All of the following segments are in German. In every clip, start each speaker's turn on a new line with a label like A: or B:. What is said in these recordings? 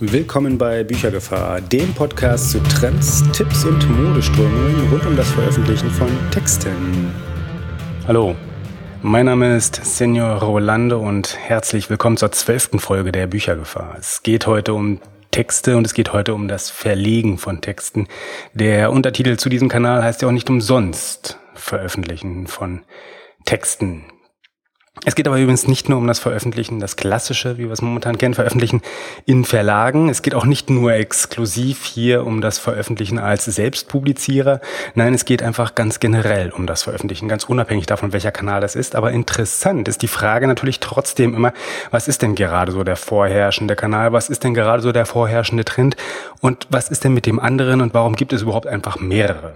A: Willkommen bei Büchergefahr, dem Podcast zu Trends, Tipps und Modeströmungen rund um das Veröffentlichen von Texten. Hallo, mein Name ist Senor Rolando und herzlich willkommen zur zwölften Folge der Büchergefahr. Es geht heute um Texte und es geht heute um das Verlegen von Texten. Der Untertitel zu diesem Kanal heißt ja auch nicht umsonst Veröffentlichen von Texten. Es geht aber übrigens nicht nur um das Veröffentlichen, das klassische, wie wir es momentan kennen, Veröffentlichen in Verlagen. Es geht auch nicht nur exklusiv hier um das Veröffentlichen als Selbstpublizierer. Nein, es geht einfach ganz generell um das Veröffentlichen, ganz unabhängig davon, welcher Kanal das ist. Aber interessant ist die Frage natürlich trotzdem immer, was ist denn gerade so der vorherrschende Kanal? Was ist denn gerade so der vorherrschende Trend? Und was ist denn mit dem anderen? Und warum gibt es überhaupt einfach mehrere?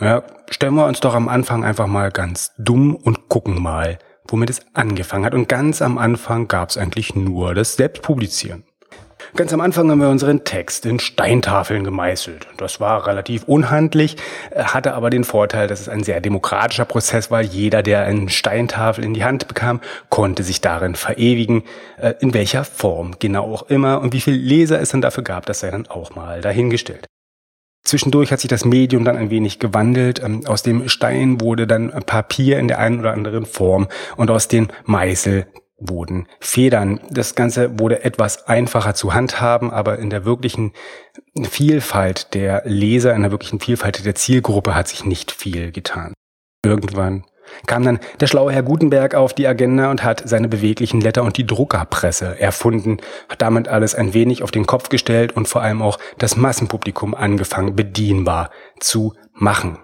A: Ja, stellen wir uns doch am Anfang einfach mal ganz dumm und gucken mal, womit es angefangen hat. Und ganz am Anfang gab es eigentlich nur das Selbstpublizieren. Ganz am Anfang haben wir unseren Text in Steintafeln gemeißelt. Das war relativ unhandlich, hatte aber den Vorteil, dass es ein sehr demokratischer Prozess war. Jeder, der eine Steintafel in die Hand bekam, konnte sich darin verewigen, äh, in welcher Form genau auch immer. Und wie viel Leser es dann dafür gab, das sei dann auch mal dahingestellt. Zwischendurch hat sich das Medium dann ein wenig gewandelt. Ähm, aus dem Stein wurde dann Papier in der einen oder anderen Form und aus dem Meißel wurden Federn. Das Ganze wurde etwas einfacher zu handhaben, aber in der wirklichen Vielfalt der Leser, in der wirklichen Vielfalt der Zielgruppe hat sich nicht viel getan. Irgendwann kam dann der schlaue Herr Gutenberg auf die Agenda und hat seine beweglichen Letter und die Druckerpresse erfunden, hat damit alles ein wenig auf den Kopf gestellt und vor allem auch das Massenpublikum angefangen bedienbar zu machen.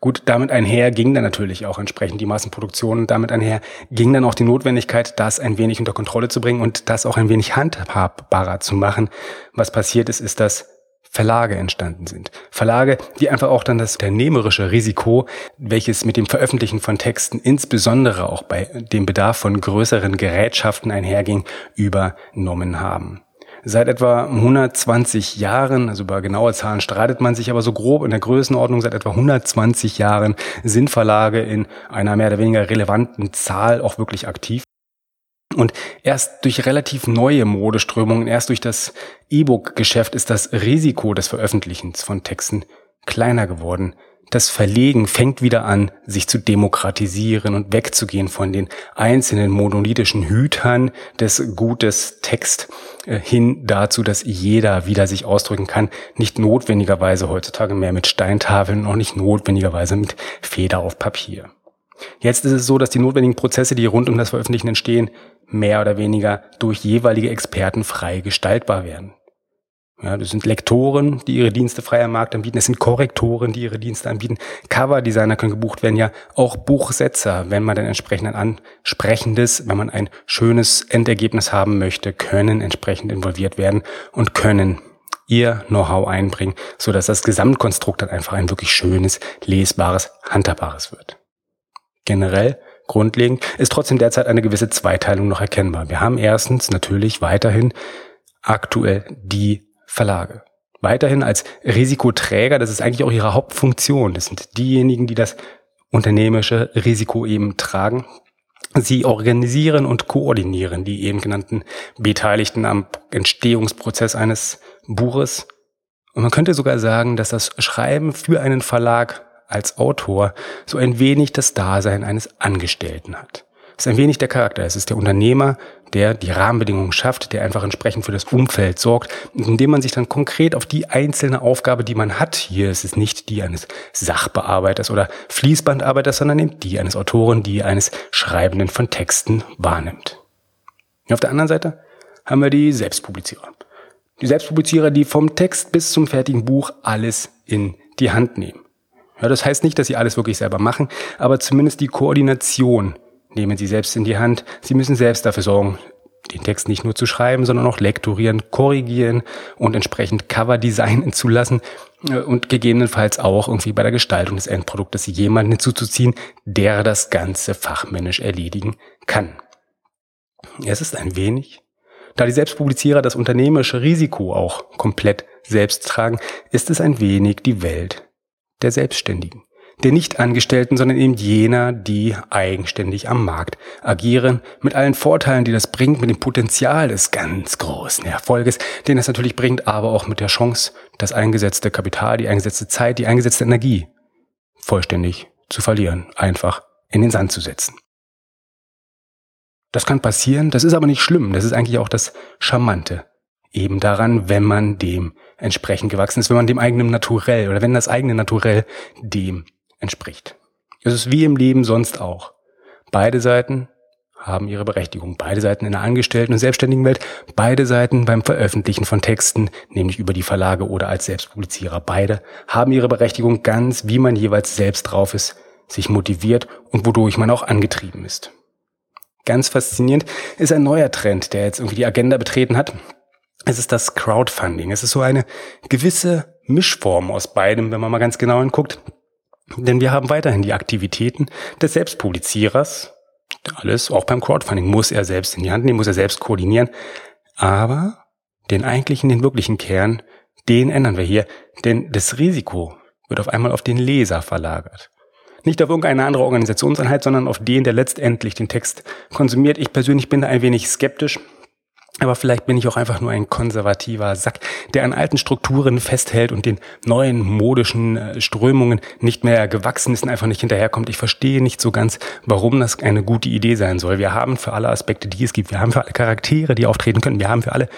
A: Gut, damit einher ging dann natürlich auch entsprechend die Massenproduktion und damit einher ging dann auch die Notwendigkeit, das ein wenig unter Kontrolle zu bringen und das auch ein wenig handhabbarer zu machen. Was passiert ist, ist, dass Verlage entstanden sind. Verlage, die einfach auch dann das unternehmerische Risiko, welches mit dem Veröffentlichen von Texten insbesondere auch bei dem Bedarf von größeren Gerätschaften einherging, übernommen haben. Seit etwa 120 Jahren, also über genaue Zahlen streitet man sich, aber so grob in der Größenordnung seit etwa 120 Jahren sind Verlage in einer mehr oder weniger relevanten Zahl auch wirklich aktiv. Und erst durch relativ neue Modeströmungen, erst durch das E-Book-Geschäft ist das Risiko des Veröffentlichens von Texten kleiner geworden. Das Verlegen fängt wieder an, sich zu demokratisieren und wegzugehen von den einzelnen monolithischen Hütern des Gutes Text äh, hin dazu, dass jeder wieder sich ausdrücken kann, nicht notwendigerweise heutzutage mehr mit Steintafeln, auch nicht notwendigerweise mit Feder auf Papier. Jetzt ist es so, dass die notwendigen Prozesse, die rund um das Veröffentlichen entstehen, mehr oder weniger durch jeweilige Experten frei gestaltbar werden. Ja, das sind Lektoren, die ihre Dienste frei am Markt anbieten. Es sind Korrektoren, die ihre Dienste anbieten. Coverdesigner können gebucht werden, ja auch Buchsetzer, wenn man dann entsprechend ein ansprechendes, wenn man ein schönes Endergebnis haben möchte, können entsprechend involviert werden und können ihr Know-how einbringen, so dass das Gesamtkonstrukt dann einfach ein wirklich schönes, lesbares, handhabbares wird. Generell grundlegend, ist trotzdem derzeit eine gewisse Zweiteilung noch erkennbar. Wir haben erstens natürlich weiterhin aktuell die Verlage. Weiterhin als Risikoträger, das ist eigentlich auch ihre Hauptfunktion. Das sind diejenigen, die das unternehmerische Risiko eben tragen. Sie organisieren und koordinieren die eben genannten Beteiligten am Entstehungsprozess eines Buches. Und man könnte sogar sagen, dass das Schreiben für einen Verlag als Autor so ein wenig das Dasein eines Angestellten hat. Es ist ein wenig der Charakter. Es ist der Unternehmer, der die Rahmenbedingungen schafft, der einfach entsprechend für das Umfeld sorgt, indem man sich dann konkret auf die einzelne Aufgabe, die man hat, hier ist es nicht die eines Sachbearbeiters oder Fließbandarbeiters, sondern eben die eines Autoren, die eines Schreibenden von Texten wahrnimmt. auf der anderen Seite haben wir die Selbstpublizierer. Die Selbstpublizierer, die vom Text bis zum fertigen Buch alles in die Hand nehmen. Ja, das heißt nicht, dass sie alles wirklich selber machen, aber zumindest die Koordination nehmen sie selbst in die Hand. Sie müssen selbst dafür sorgen, den Text nicht nur zu schreiben, sondern auch lektorieren, korrigieren und entsprechend Cover designen zu lassen äh, und gegebenenfalls auch irgendwie bei der Gestaltung des Endproduktes jemanden hinzuzuziehen, der das Ganze fachmännisch erledigen kann. Es ist ein wenig, da die Selbstpublizierer das unternehmerische Risiko auch komplett selbst tragen, ist es ein wenig die Welt der Selbstständigen. der Nicht-Angestellten, sondern eben jener, die eigenständig am Markt agieren, mit allen Vorteilen, die das bringt, mit dem Potenzial des ganz großen Erfolges, den das natürlich bringt, aber auch mit der Chance, das eingesetzte Kapital, die eingesetzte Zeit, die eingesetzte Energie vollständig zu verlieren, einfach in den Sand zu setzen. Das kann passieren, das ist aber nicht schlimm, das ist eigentlich auch das Charmante eben daran, wenn man dem entsprechend gewachsen ist, wenn man dem eigenen Naturell oder wenn das eigene Naturell dem entspricht. Es ist wie im Leben sonst auch. Beide Seiten haben ihre Berechtigung. Beide Seiten in der Angestellten- und selbstständigen Welt, beide Seiten beim Veröffentlichen von Texten, nämlich über die Verlage oder als Selbstpublizierer. Beide haben ihre Berechtigung ganz, wie man jeweils selbst drauf ist, sich motiviert und wodurch man auch angetrieben ist. Ganz faszinierend ist ein neuer Trend, der jetzt irgendwie die Agenda betreten hat. Es ist das Crowdfunding. Es ist so eine gewisse Mischform aus beidem, wenn man mal ganz genau hinguckt. Denn wir haben weiterhin die Aktivitäten des Selbstpublizierers. Alles, auch beim Crowdfunding, muss er selbst in die Hand nehmen, muss er selbst koordinieren. Aber den eigentlichen, den wirklichen Kern, den ändern wir hier. Denn das Risiko wird auf einmal auf den Leser verlagert. Nicht auf irgendeine andere Organisationseinheit, sondern auf den, der letztendlich den Text konsumiert. Ich persönlich bin da ein wenig skeptisch. Aber vielleicht bin ich auch einfach nur ein konservativer Sack, der an alten Strukturen festhält und den neuen modischen äh, Strömungen nicht mehr gewachsen ist und einfach nicht hinterherkommt. Ich verstehe nicht so ganz, warum das eine gute Idee sein soll. Wir haben für alle Aspekte, die es gibt, wir haben für alle Charaktere, die auftreten können, wir haben für alle,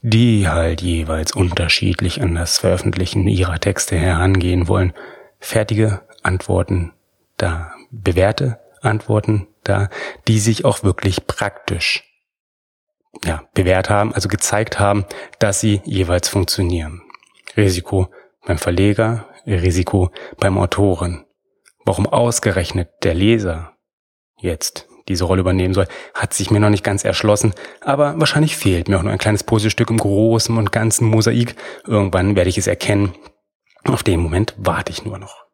A: die halt jeweils unterschiedlich an das Veröffentlichen ihrer Texte herangehen wollen, fertige Antworten da, bewährte Antworten da, die sich auch wirklich praktisch ja, bewährt haben, also gezeigt haben, dass sie jeweils funktionieren. Risiko beim Verleger, Risiko beim Autoren. Warum ausgerechnet der Leser jetzt diese Rolle übernehmen soll, hat sich mir noch nicht ganz erschlossen, aber wahrscheinlich fehlt mir auch nur ein kleines Puzzlestück im großen und ganzen Mosaik. Irgendwann werde ich es erkennen. Auf den Moment warte ich nur noch.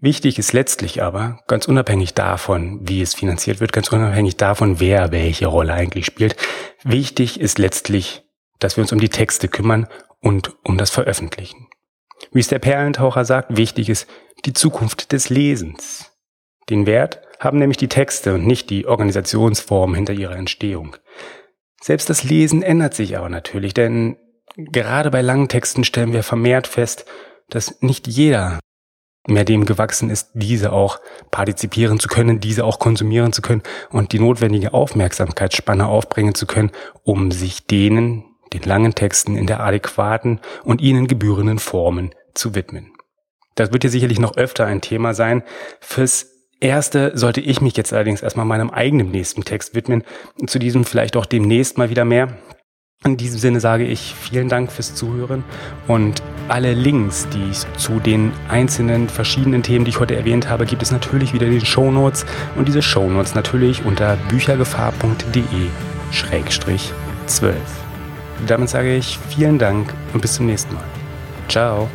A: Wichtig ist letztlich aber, ganz unabhängig davon, wie es finanziert wird, ganz unabhängig davon, wer welche Rolle eigentlich spielt, wichtig ist letztlich, dass wir uns um die Texte kümmern und um das Veröffentlichen. Wie es der Perlentaucher sagt, wichtig ist die Zukunft des Lesens. Den Wert haben nämlich die Texte und nicht die Organisationsform hinter ihrer Entstehung. Selbst das Lesen ändert sich aber natürlich, denn gerade bei langen Texten stellen wir vermehrt fest, dass nicht jeder mehr dem gewachsen ist, diese auch partizipieren zu können, diese auch konsumieren zu können und die notwendige Aufmerksamkeitsspanne aufbringen zu können, um sich denen, den langen Texten in der adäquaten und ihnen gebührenden Formen zu widmen. Das wird hier sicherlich noch öfter ein Thema sein. Fürs Erste sollte ich mich jetzt allerdings erstmal meinem eigenen nächsten Text widmen. Zu diesem vielleicht auch demnächst mal wieder mehr. In diesem Sinne sage ich vielen Dank fürs Zuhören und alle Links, die ich zu den einzelnen verschiedenen Themen, die ich heute erwähnt habe, gibt es natürlich wieder in den Show Notes und diese Show Notes natürlich unter büchergefahr.de-12. Damit sage ich vielen Dank und bis zum nächsten Mal. Ciao.